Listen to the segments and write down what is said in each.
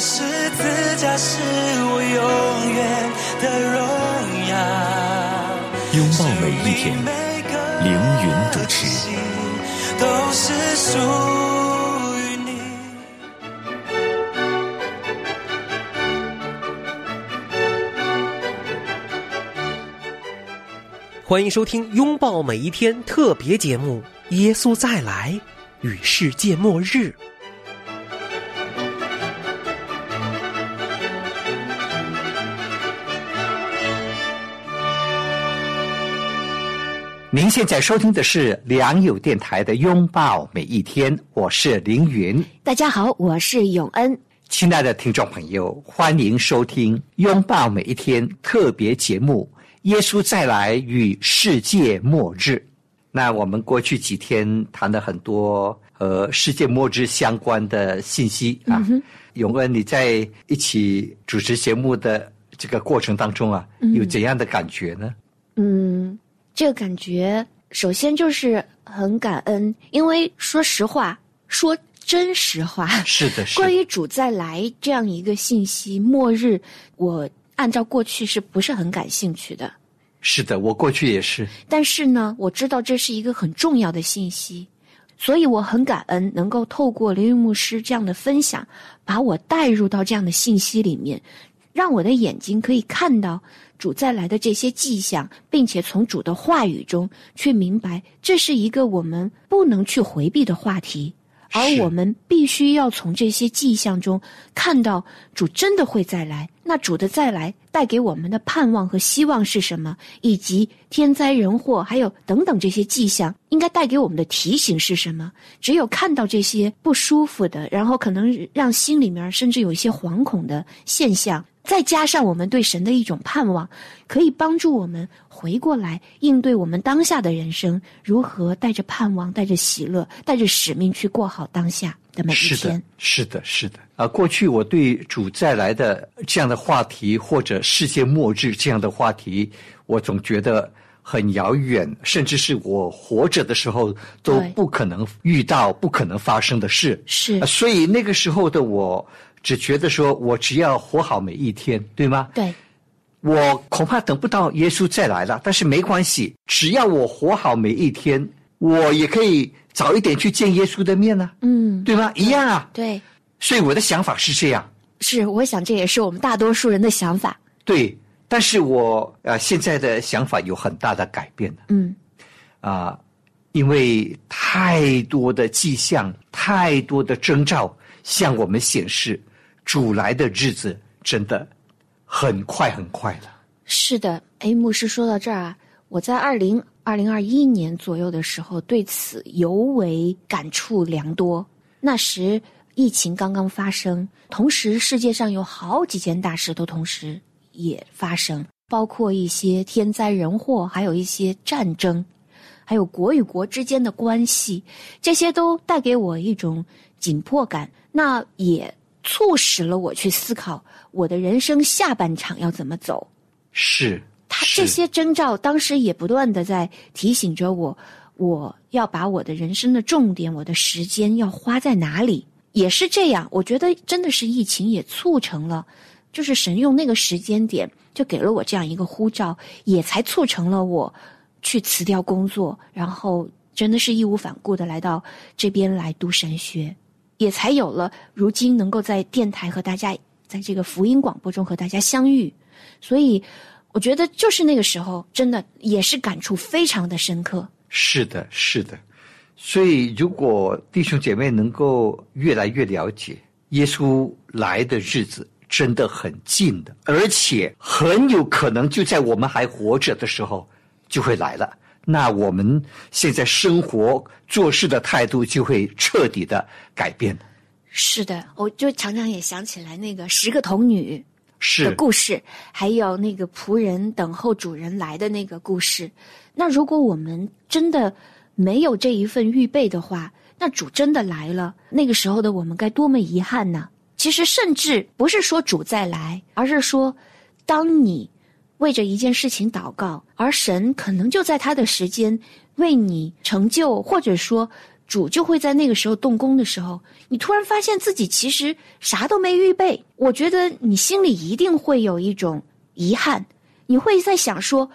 十字架是我永远的荣耀。拥抱每一天，凌云主持。都是属于你。欢迎收听《拥抱每一天》特别节目《耶稣再来与世界末日》。您现在收听的是良友电台的《拥抱每一天》，我是凌云。大家好，我是永恩。亲爱的听众朋友，欢迎收听《拥抱每一天》特别节目《耶稣再来与世界末日》。那我们过去几天谈了很多和世界末日相关的信息啊。永恩，你在一起主持节目的这个过程当中啊，有怎样的感觉呢？嗯。这个感觉，首先就是很感恩，因为说实话，说真实话，是的，是关于主再来这样一个信息，末日，我按照过去是不是很感兴趣的？是的，我过去也是。但是呢，我知道这是一个很重要的信息，所以我很感恩能够透过林云牧师这样的分享，把我带入到这样的信息里面，让我的眼睛可以看到。主再来的这些迹象，并且从主的话语中去明白，这是一个我们不能去回避的话题，而我们必须要从这些迹象中看到主真的会再来。那主的再来带给我们的盼望和希望是什么？以及天灾人祸，还有等等这些迹象，应该带给我们的提醒是什么？只有看到这些不舒服的，然后可能让心里面甚至有一些惶恐的现象。再加上我们对神的一种盼望，可以帮助我们回过来应对我们当下的人生，如何带着盼望、带着喜乐、带着使命去过好当下的每一天。是的，是的，是的。啊，过去我对主再来的这样的话题，或者世界末日这样的话题，我总觉得很遥远，甚至是我活着的时候都不可能遇到、不可能发生的事。是，所以那个时候的我。只觉得说，我只要活好每一天，对吗？对，我恐怕等不到耶稣再来了。但是没关系，只要我活好每一天，我也可以早一点去见耶稣的面呢。嗯，对吗？一样啊。对。所以我的想法是这样。是，我想这也是我们大多数人的想法。对，但是我呃现在的想法有很大的改变嗯。啊，因为太多的迹象，太多的征兆向我们显示。主来的日子真的很快很快了。是的，哎，牧师说到这儿啊，我在二零二零二一年左右的时候，对此尤为感触良多。那时疫情刚刚发生，同时世界上有好几件大事都同时也发生，包括一些天灾人祸，还有一些战争，还有国与国之间的关系，这些都带给我一种紧迫感。那也。促使了我去思考我的人生下半场要怎么走。是，他这些征兆当时也不断的在提醒着我，我要把我的人生的重点，我的时间要花在哪里。也是这样，我觉得真的是疫情也促成了，就是神用那个时间点就给了我这样一个呼召，也才促成了我去辞掉工作，然后真的是义无反顾的来到这边来读神学。也才有了如今能够在电台和大家在这个福音广播中和大家相遇，所以我觉得就是那个时候，真的也是感触非常的深刻。是的，是的。所以如果弟兄姐妹能够越来越了解耶稣来的日子真的很近的，而且很有可能就在我们还活着的时候就会来了。那我们现在生活做事的态度就会彻底的改变是的，我就常常也想起来那个十个童女的故事，还有那个仆人等候主人来的那个故事。那如果我们真的没有这一份预备的话，那主真的来了，那个时候的我们该多么遗憾呢？其实，甚至不是说主再来，而是说，当你为着一件事情祷告，而神可能就在他的时间为你成就，或者说主就会在那个时候动工的时候，你突然发现自己其实啥都没预备。我觉得你心里一定会有一种遗憾，你会在想说，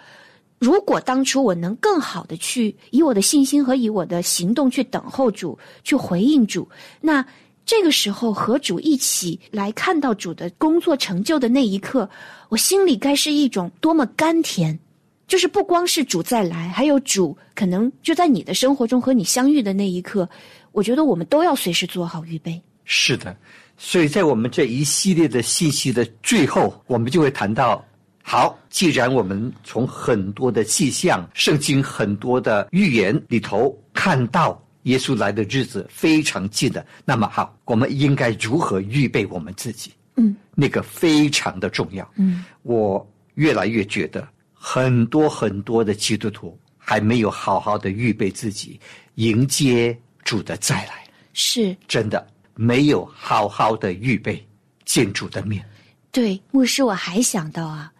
如果当初我能更好的去以我的信心和以我的行动去等候主，去回应主，那这个时候和主一起来看到主的工作成就的那一刻，我心里该是一种多么甘甜。就是不光是主再来，还有主可能就在你的生活中和你相遇的那一刻，我觉得我们都要随时做好预备。是的，所以在我们这一系列的信息的最后，我们就会谈到：好，既然我们从很多的迹象、圣经很多的预言里头看到耶稣来的日子非常近的，那么好，我们应该如何预备我们自己？嗯，那个非常的重要。嗯，我越来越觉得，很多很多的基督徒还没有好好的预备自己，迎接主的再来。是真的没有好好的预备见主的面。对，牧师，我还想到啊，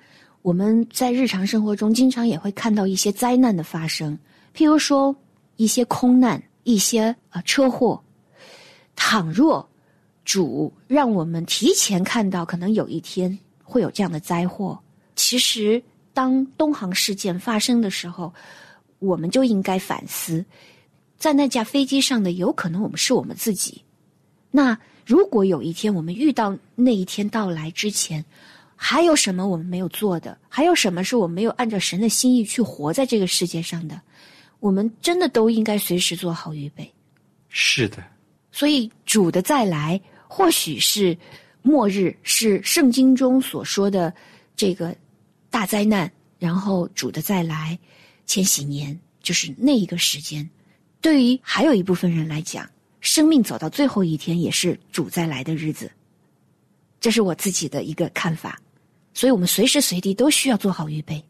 我们在日常生活中经常也会看到一些灾难的发生，譬如说一些空难、一些啊、呃车祸。倘若主让我们提前看到，可能有一天会有这样的灾祸，其实当东航事件发生的时候，我们就应该反思，在那架飞机上的有可能我们是我们自己。那如果有一天我们遇到那一天到来之前，还有什么我们没有做的？还有什么是我们没有按照神的心意去活在这个世界上的？我们真的都应该随时做好预备。是的，所以主的再来，或许是末日，是圣经中所说的这个大灾难，然后主的再来，千禧年就是那一个时间。对于还有一部分人来讲，生命走到最后一天也是主再来的日子。这是我自己的一个看法，所以我们随时随地都需要做好预备。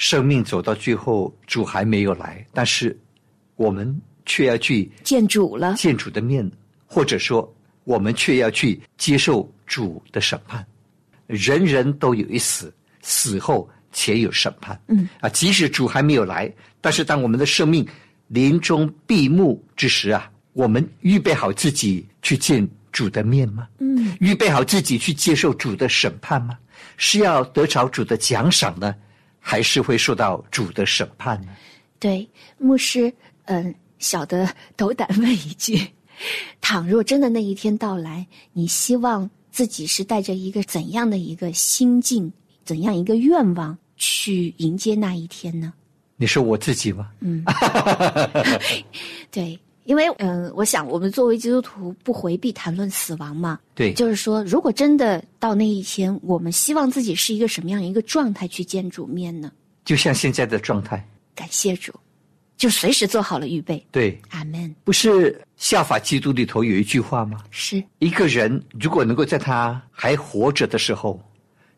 生命走到最后，主还没有来，但是我们却要去见主了，见主的面，或者说我们却要去接受主的审判。人人都有一死，死后且有审判。嗯啊，即使主还没有来，但是当我们的生命临终闭幕之时啊，我们预备好自己去见主的面吗？嗯，预备好自己去接受主的审判吗？是要得着主的奖赏呢，还是会受到主的审判呢？对，牧师，嗯，小的斗胆问一句：倘若真的那一天到来，你希望自己是带着一个怎样的一个心境、怎样一个愿望去迎接那一天呢？你说我自己吗？嗯，对，因为嗯、我想我们作为基督徒不回避谈论死亡嘛，对，就是说，如果真的到那一天，我们希望自己是一个什么样一个状态去见主面呢？就像现在的状态。感谢主，就随时做好了预备。对，阿门。不是效法基督里头有一句话吗？是，一个人如果能够在他还活着的时候，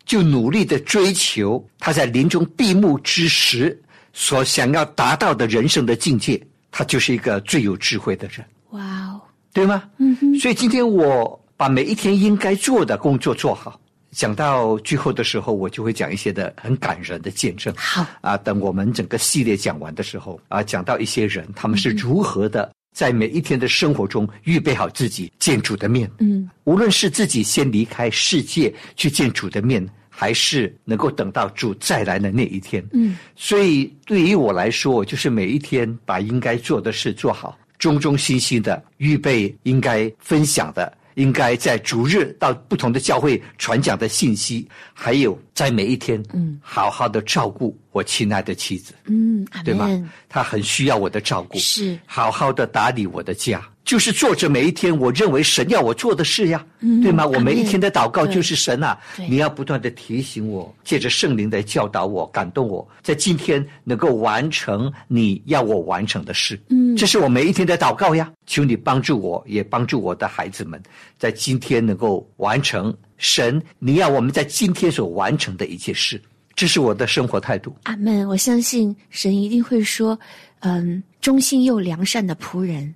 就努力的追求他在临终闭幕之时所想要达到的人生的境界，他就是一个最有智慧的人，哇哦，对吗？嗯哼，所以今天我把每一天应该做的工作做好。讲到最后的时候，我就会讲一些的很感人的见证。好，啊，等我们整个系列讲完的时候啊，讲到一些人他们是如何的在每一天的生活中预备好自己见主的面。嗯，无论是自己先离开世界去见主的面，还是能够等到主再来的那一天。嗯，所以对于我来说，我就是每一天把应该做的事做好，忠忠心心的预备应该分享的。应该在逐日到不同的教会传讲的信息，还有在每一天，嗯，好好的照顾我亲爱的妻子，嗯，对吗门。？她很需要我的照顾，是好好的打理我的家，就是做着每一天我认为神要我做的事呀，嗯对吗？我每一天的祷告就是神啊，你要不断的提醒我，借着圣灵来教导我、感动我，在今天能够完成你要我完成的事。嗯这是我每一天的祷告呀。求你帮助我，也帮助我的孩子们，在今天能够完成神你要我们在今天所完成的一切事。这是我的生活态度。阿门。我相信神一定会说，嗯，忠心又良善的仆人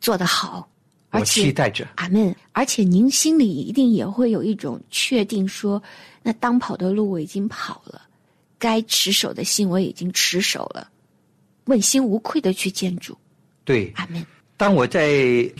做得好，而我期待着。阿门。而且您心里一定也会有一种确定说，那当跑的路我已经跑了，该持守的心我已经持守了，问心无愧的去见主。对，阿门。当我在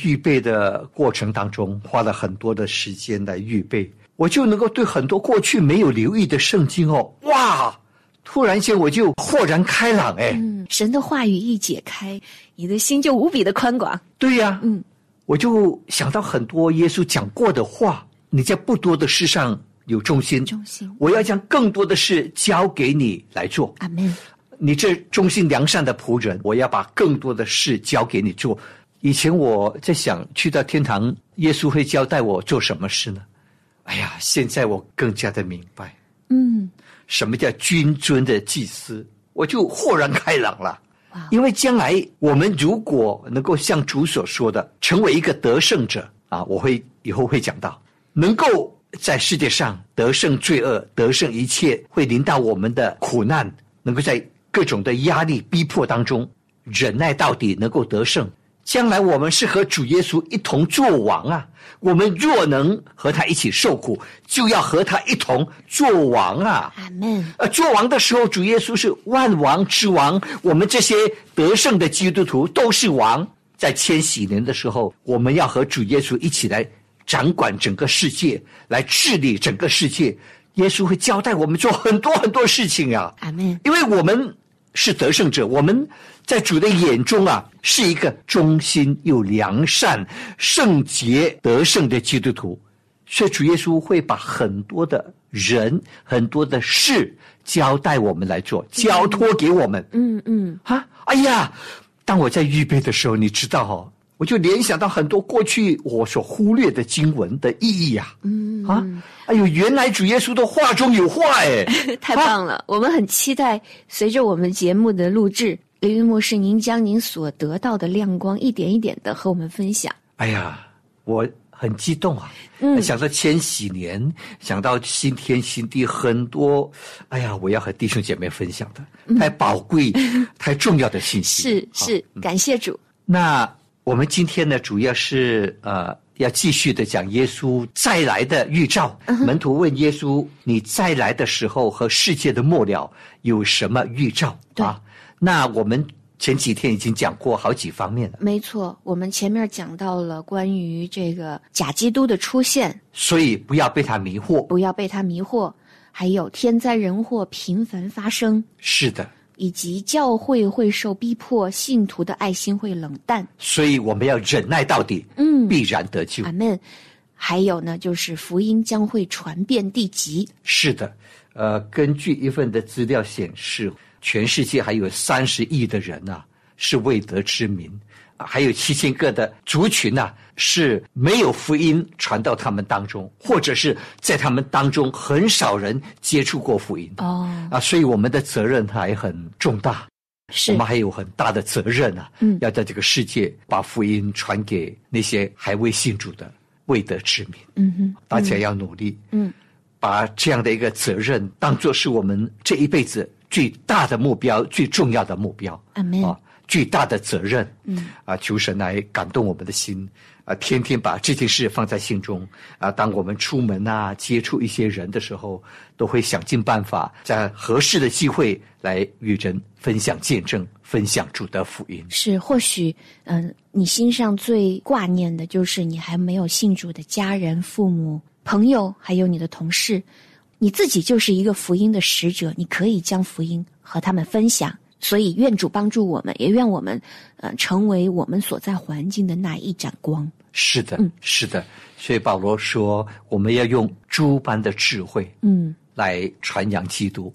预备的过程当中，花了很多的时间来预备，我就能够对很多过去没有留意的圣经哦，哇！突然间我就豁然开朗哎，嗯，神的话语一解开，你的心就无比的宽广。对呀、嗯，我就想到很多耶稣讲过的话，你在不多的事上有忠心，忠心我要将更多的事交给你来做。阿门。你这忠心良善的仆人，我要把更多的事交给你做。以前我在想，去到天堂，耶稣会交代我做什么事呢？哎呀，现在我更加的明白，嗯，什么叫君尊的祭司，我就豁然开朗了哇。因为将来我们如果能够像主所说的，成为一个得胜者啊，我会以后会讲到，能够在世界上得胜罪恶，得胜一切会临到我们的苦难，能够在各种的压力逼迫当中忍耐到底，能够得胜。将来我们是和主耶稣一同做王啊！我们若能和他一起受苦，就要和他一同做王啊！阿门。呃，做王的时候，主耶稣是万王之王，我们这些得胜的基督徒都是王。在千禧年的时候，我们要和主耶稣一起来掌管整个世界，来治理整个世界。耶稣会交代我们做很多很多事情啊、阿门。因为我们是得胜者，我们在主的眼中啊，是一个忠心又良善、圣洁得胜的基督徒，所以主耶稣会把很多的人、很多的事交代我们来做，交托给我们。嗯嗯，啊，哎呀，当我在预备的时候，你知道哦，我就联想到很多过去我所忽略的经文的意义呀、嗯啊，哎呦，原来主耶稣的话中有话哎，太棒了！我们很期待随着我们节目的录制，林云牧师您将您所得到的亮光一点一点的和我们分享。哎呀，我很激动啊！嗯想到千禧年，想到新天新地，很多，哎呀，我要和弟兄姐妹分享的，太宝贵、太重要的信息。是是，感谢主。那我们今天呢，主要是呃，要继续的讲耶稣再来的预兆。门徒问耶稣：“你再来的时候和世界的末了有什么预兆？”对啊，那我们前几天已经讲过好几方面了，没错，我们前面讲到了关于这个假基督的出现，所以不要被他迷惑。不要被他迷惑，还有天灾人祸频繁发生，是的，以及教会会受逼迫，信徒的爱心会冷淡。所以我们要忍耐到底，嗯必然得救。阿门。还有呢，就是福音将会传遍地极。是的，呃，根据一份的资料显示，全世界还有三十亿的人呐、是未得之民，啊还有七千个的族群呐、是没有福音传到他们当中，或者是在他们当中很少人接触过福音。哦，啊，所以我们的责任还很重大，是我们还有很大的责任啊，嗯要在这个世界把福音传给那些还未信主的未得之民。嗯哼，大家要努力，嗯，把这样的一个责任当做是我们这一辈子最大的目标、最重要的目标阿门。啊，最大的责任。嗯，啊，求神来感动我们的心啊，天天把这件事放在心中啊。当我们出门啊，接触一些人的时候，都会想尽办法，在合适的机会来与人分享见证，分享主的福音。是，或许，嗯、你心上最挂念的就是你还没有信主的家人、父母、朋友，还有你的同事。你自己就是一个福音的使者，你可以将福音和他们分享。所以，愿主帮助我们，也愿我们，呃，成为我们所在环境的那一盏光。是的，嗯是的。所以保罗说，我们要用诸般的智慧，嗯，来传扬基督。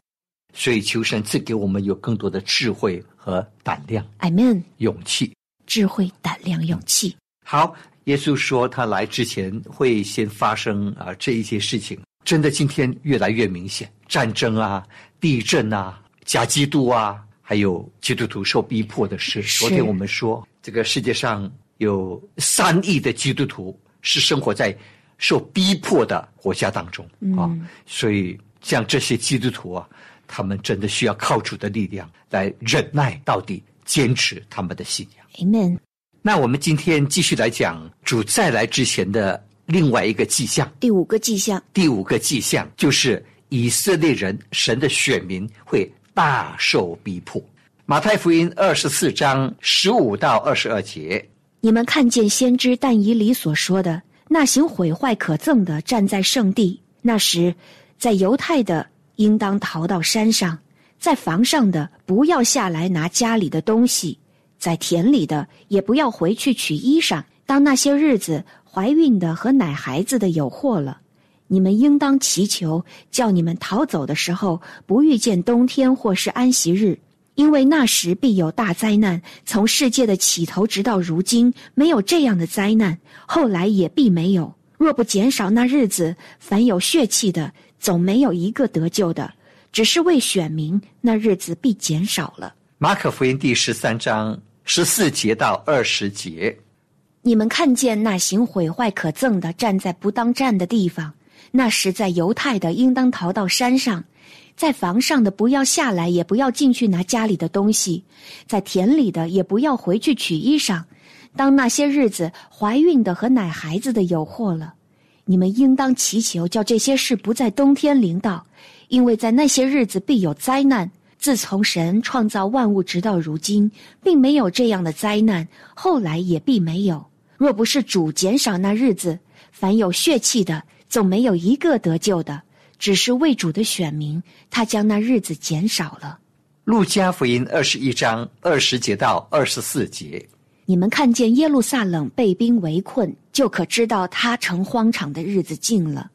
所以求神赐给我们有更多的智慧和胆量、Amen。勇气。智慧、胆量、勇气。好，耶稣说他来之前会先发生啊这一些事情，真的今天越来越明显，战争啊、地震啊、假基督啊，还有基督徒受逼迫的事。昨天我们说，这个世界上有三亿的基督徒是生活在受逼迫的国家当中啊，所以像这些基督徒啊，他们真的需要靠主的力量来忍耐到底，坚持他们的信仰。Amen。那我们今天继续来讲主再来之前的另外一个迹象，第五个迹象，第五个迹象就是以色列人神的选民会大受逼迫。马太福音二十四章十五到二十二节，你们看见先知但以理所说的那行毁坏可憎的站在圣地，那时，在犹太的应当逃到山上，在房上的不要下来拿家里的东西，在田里的也不要回去取衣裳。当那些日子，怀孕的和奶孩子的有祸了。你们应当祈求，叫你们逃走的时候不遇见冬天或是安息日，因为那时必有大灾难。从世界的起头直到如今，没有这样的灾难，后来也必没有。若不减少那日子，凡有血气的，总没有一个得救的。只是为选民，那日子必减少了。马可福音第十三章十四节到二十节，你们看见那行毁坏可憎的站在不当站的地方，那时在犹太的应当逃到山上，在房上的不要下来，也不要进去拿家里的东西，在田里的也不要回去取衣裳。当那些日子，怀孕的和奶孩子的有祸了，你们应当祈求，叫这些事不在冬天临到，因为在那些日子必有灾难。自从神创造万物直到如今，并没有这样的灾难，后来也必没有。若不是主减少那日子，凡有血气的，总没有一个得救的。只是为主的选民，他将那日子减少了。路加福音二十一章二十节到二十四节，你们看见耶路撒冷被兵围困，就可知道他成荒场的日子近了。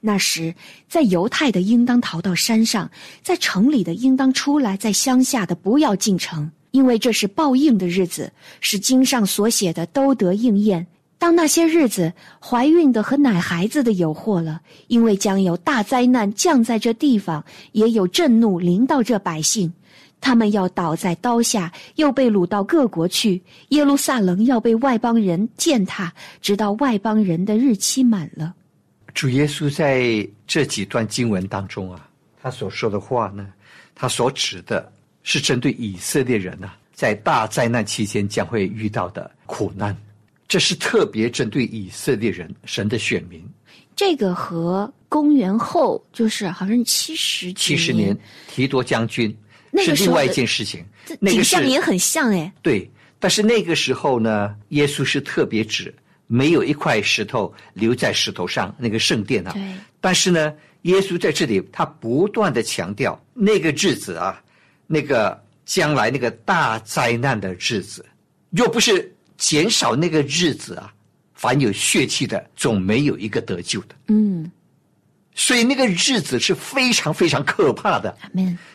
那时，在犹太的应当逃到山上，在城里的应当出来，在乡下的不要进城，因为这是报应的日子，是经上所写的都得应验。当那些日子，怀孕的和奶孩子的有祸了，因为将有大灾难降在这地方，也有震怒临到这百姓。他们要倒在刀下，又被掳到各国去。耶路撒冷要被外邦人践踏，直到外邦人的日期满了。主耶稣在这几段经文当中啊，他所说的话呢，他所指的是针对以色列人啊，在大灾难期间将会遇到的苦难，这是特别针对以色列人神的选民。这个和公元后就是好像七十七十年提多将军那是另外一件事情，那个是景象也很像哎。对，但是那个时候呢，耶稣是特别指没有一块石头留在石头上，那个圣殿啊。对但是呢，耶稣在这里他不断的强调那个日子啊，那个将来那个大灾难的日子，若不是减少那个日子啊，凡有血气的总没有一个得救的。嗯，所以那个日子是非常非常可怕的。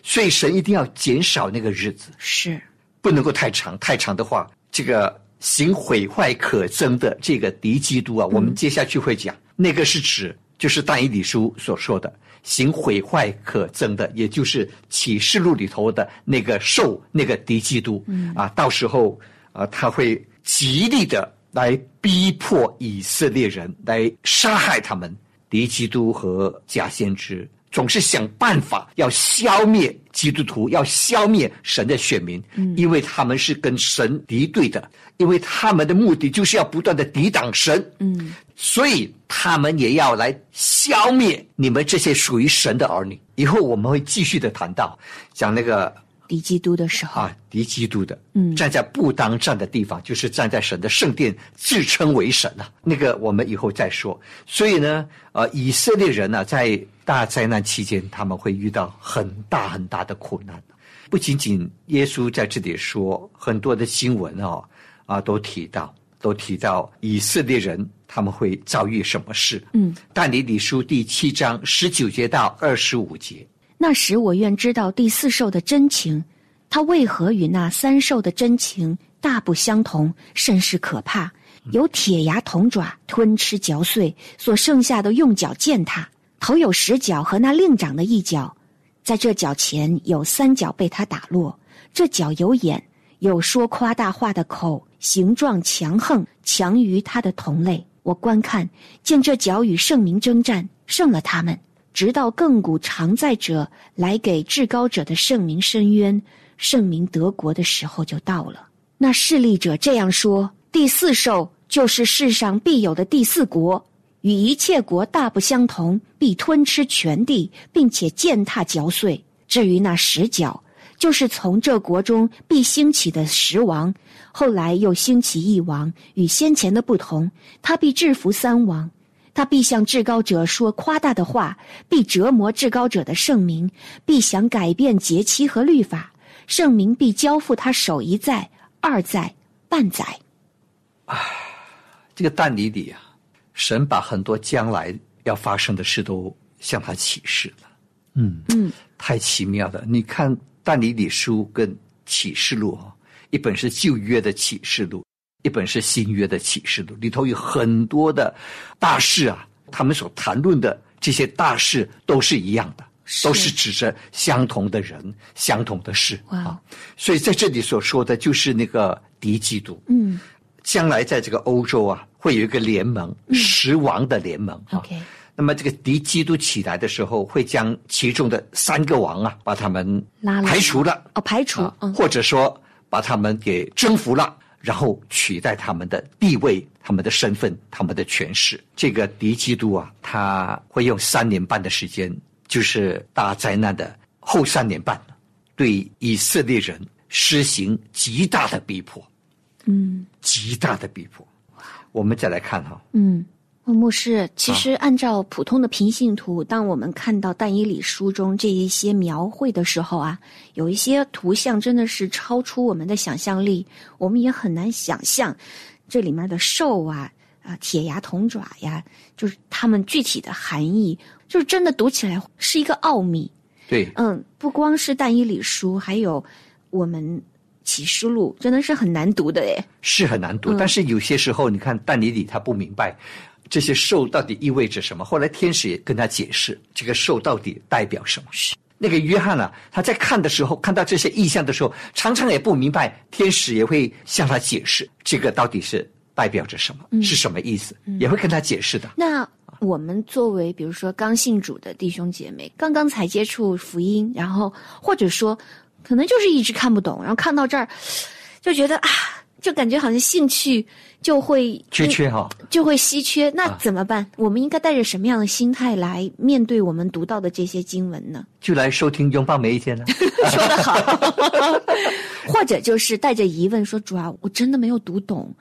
所以神一定要减少那个日子。是。不能够太长，太长的话，这个行毁坏可憎的这个敌基督啊，我们接下去会讲，那个是指就是但以理书所说的行毁坏可憎的，也就是启示录里头的那个兽那个敌基督，嗯。啊，到时候啊他会极力的来逼迫以色列人，来杀害他们。敌基督和假先知总是想办法要消灭基督徒，要消灭神的选民，因为他们是跟神敌对的，因为他们的目的就是要不断的抵挡神，嗯，所以他们也要来消灭你们这些属于神的儿女。以后我们会继续的谈到讲那个敌基督的时候，啊，敌基督的，嗯站在不当站的地方，就是站在神的圣殿，自称为神啊。那个我们以后再说。所以呢，呃，以色列人呢、在大灾难期间，他们会遇到很大很大的苦难。不仅仅耶稣在这里说，很多的经文哦，啊，都提到，都提到以色列人他们会遭遇什么事。嗯，但以理书第七章十九节到二十五节。那时我愿知道第四兽的真情，它为何与那三兽的真情大不相同，甚是可怕。有铁牙铜爪吞吃嚼碎，所剩下的用脚践踏。头有十角和那另长的一角，在这脚前有三角被他打落。这脚有眼，有说夸大话的口，形状强横，强于他的同类。我观看，见这脚与圣明征战，胜了他们。直到亘古常在者来给至高者的圣名伸冤，圣明得国的时候就到了。那势力者这样说：第四兽就是世上必有的第四国，与一切国大不相同，必吞吃全地，并且践踏嚼碎。至于那十角，就是从这国中必兴起的十王，后来又兴起一王，与先前的不同，他必制服三王。他必向至高者说夸大的话，必折磨至高者的圣名，必想改变节期和律法，圣名必交付他手一载、二载、半载。啊这个但以理啊，神把很多将来要发生的事都向他启示了。嗯嗯，太奇妙了！你看但以理书跟启示录啊，一本是旧约的启示录。一本是新约的启示录，里头有很多的大事啊，他们所谈论的这些大事都是一样的，都是指着相同的人、相同的事啊。所以在这里所说的就是那个敌基督，嗯，将来在这个欧洲啊，会有一个联盟，十王的联盟啊。那么这个敌基督起来的时候，会将其中的三个王啊，把他们排除了，哦，排除，或者说把他们给征服了。然后取代他们的地位、他们的身份、他们的权势。这个敌基督啊，他会用三年半的时间，就是大灾难的后三年半，对以色列人施行极大的逼迫。嗯，极大的逼迫。我们再来看哈。嗯。牧师，其实按照普通的平信图，当我们看到但以理书中这一些描绘的时候啊，有一些图像真的是超出我们的想象力，我们也很难想象这里面的兽啊、啊铁牙铜爪呀，就是它们具体的含义，就是真的读起来是一个奥秘。对，嗯，不光是但以理书，还有我们启示录，真的是很难读的诶。是很难读，但是有些时候你看但以理他不明白。这些兽到底意味着什么？后来天使也跟他解释，这个兽到底代表什么？是那个约翰啊，他在看的时候，看到这些意象的时候，常常也不明白，天使也会向他解释，这个到底是代表着什么，是什么意思，也会跟他解释的。那我们作为比如说刚信主的弟兄姐妹，刚刚才接触福音，然后或者说可能就是一直看不懂，然后看到这儿就觉得啊，就感觉好像兴趣。就会缺缺哈，就会稀缺。那怎么办？我们应该带着什么样的心态来面对我们读到的这些经文呢？就来收听拥抱每一天呢。说得好，或者就是带着疑问说：“主啊，我真的没有读懂，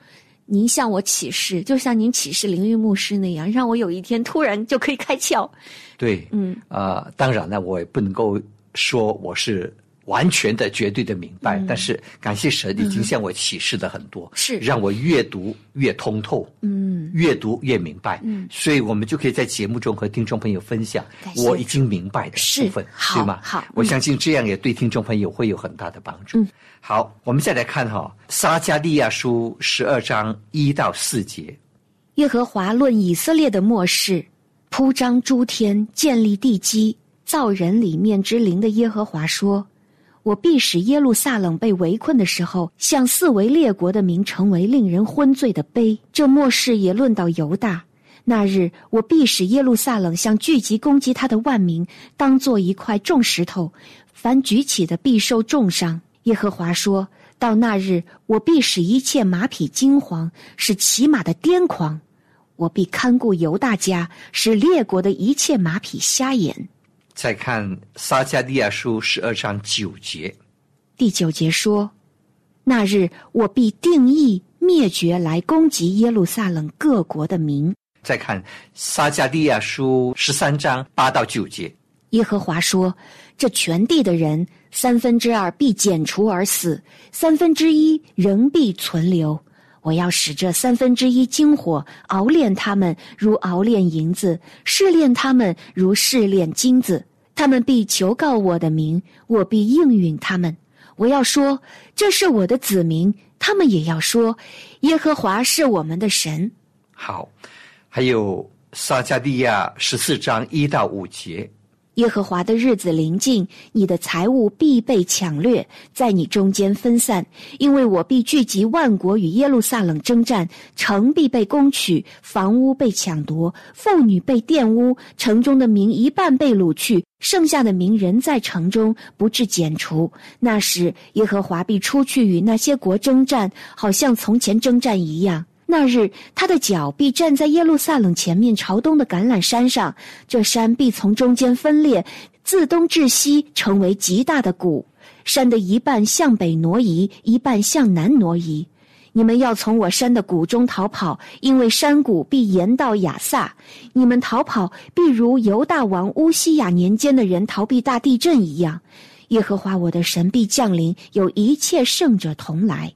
您向我启示，就像您启示灵玉牧师那样，让我有一天突然就可以开窍。”对，嗯啊，当然了，我也不能够说我是。完全的、绝对的明白，但是感谢神已经向我启示的很多，是。让我越读越通透，嗯，越读越明白，嗯，所以我们就可以在节目中和听众朋友分享我已经明白的部分，对吗？好，我相信这样也对听众朋友会有很大的帮助。嗯，好，我们再来看哈撒加利亚书十二章一到四节，耶和华论以色列的末世，铺张诸天，建立地基，造人里面之灵的耶和华说。我必使耶路撒冷被围困的时候，向四维列国的名成为令人昏醉的碑。这末世也论到犹大。那日，我必使耶路撒冷向聚集攻击他的万民，当做一块重石头，凡举起的必受重伤。耶和华说到那日，我必使一切马匹惊惶，使骑马的癫狂。我必看顾犹大家，使列国的一切马匹瞎眼。再看撒加利亚书十二章九节，第九节说：“那日我必定义灭绝来攻击耶路撒冷各国的民。”再看撒加利亚书十三章八到九节，耶和华说：“这全地的人三分之二必剪除而死，三分之一仍必存留。我要使这三分之一金火熬炼他们，如熬炼银子；试炼他们，如试炼金子。”他们必求告我的名，我必应允他们。我要说，这是我的子民，他们也要说：“耶和华是我们的神。好，还有撒加利亚十四章一到五节，耶和华的日子临近，你的财物必被抢掠，在你中间分散，因为我必聚集万国与耶路撒冷征战，城必被攻取，房屋被抢夺，妇女被玷污，城中的民一半被掳去，剩下的民仍在城中，不致剪除。那时，耶和华必出去与那些国征战，好像从前征战一样。那日，他的脚必站在耶路撒冷前面朝东的橄榄山上，这山必从中间分裂，自东至西成为极大的谷。山的一半向北挪移，一半向南挪移。你们要从我山的谷中逃跑，因为山谷必延到亚萨。你们逃跑，必如犹大王乌西雅年间的人逃避大地震一样。耶和华我的神必降临，有一切圣者同来。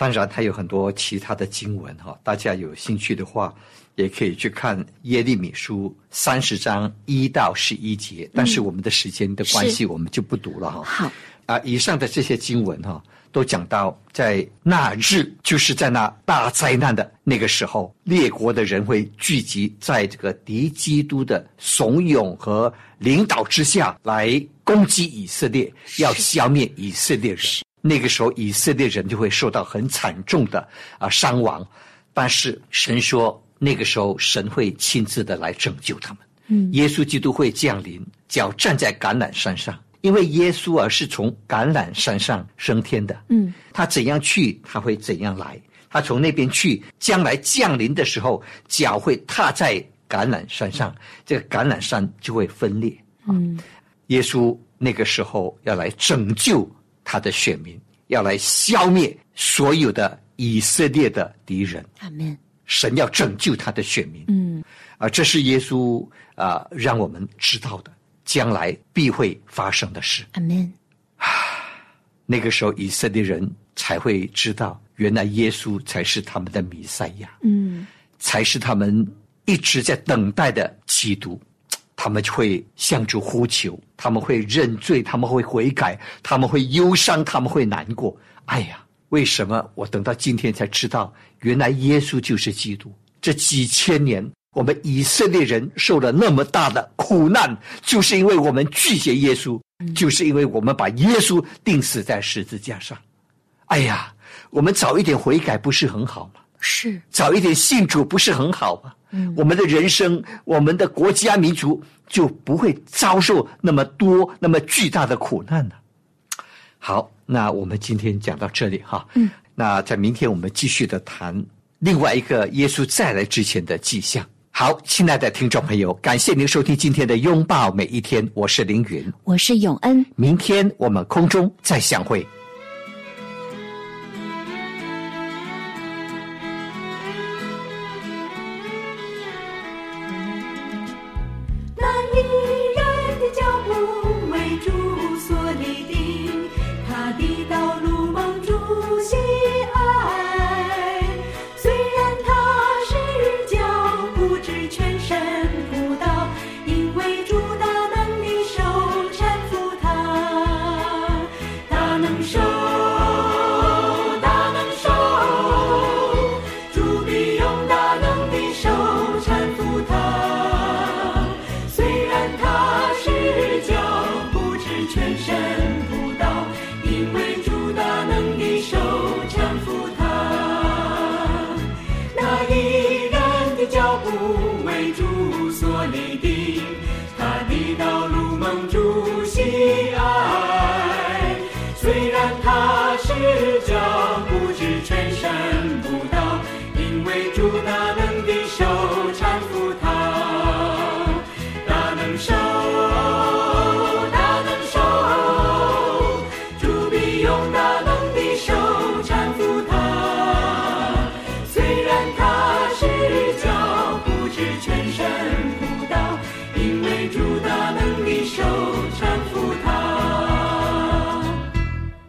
当然，还有很多其他的经文哈，大家有兴趣的话，也可以去看耶利米书三十章一到十一节。但是我们的时间的关系，我们就不读了哈。好，啊，以上的这些经文哈，都讲到在那日，就是在那大灾难的那个时候，列国的人会聚集在这个敌基督的怂恿和领导之下来攻击以色列，要消灭以色列人。那个时候，以色列人就会受到很惨重的啊伤亡，但是神说，那个时候神会亲自的来拯救他们。嗯，耶稣基督会降临，脚站在橄榄山上，因为耶稣啊是从橄榄山上升天的。嗯，他怎样去，他会怎样来。他从那边去，将来降临的时候，脚会踏在橄榄山上，这个橄榄山就会分裂。嗯，耶稣那个时候要来拯救他的选民，要来消灭所有的以色列的敌人。阿门。神要拯救他的选民。嗯，啊，这是耶稣啊、让我们知道的将来必会发生的事。阿门。那个时候，以色列人才会知道，原来耶稣才是他们的弥赛亚，嗯，才是他们一直在等待的基督。他们就会向主呼求，他们会认罪，他们会悔改，他们会忧伤，他们会难过。哎呀，为什么我等到今天才知道，原来耶稣就是基督？这几千年，我们以色列人受了那么大的苦难，就是因为我们拒绝耶稣，就是因为我们把耶稣钉死在十字架上。哎呀，我们早一点悔改不是很好吗？是，早一点信主不是很好吗？嗯我们的人生，我们的国家民族就不会遭受那么多、那么巨大的苦难呢。好，那我们今天讲到这里哈。嗯，那在明天我们继续的谈另外一个耶稣再来之前的迹象。好，亲爱的听众朋友，感谢您收听今天的拥抱每一天，我是凌云。我是永恩。明天我们空中再相会。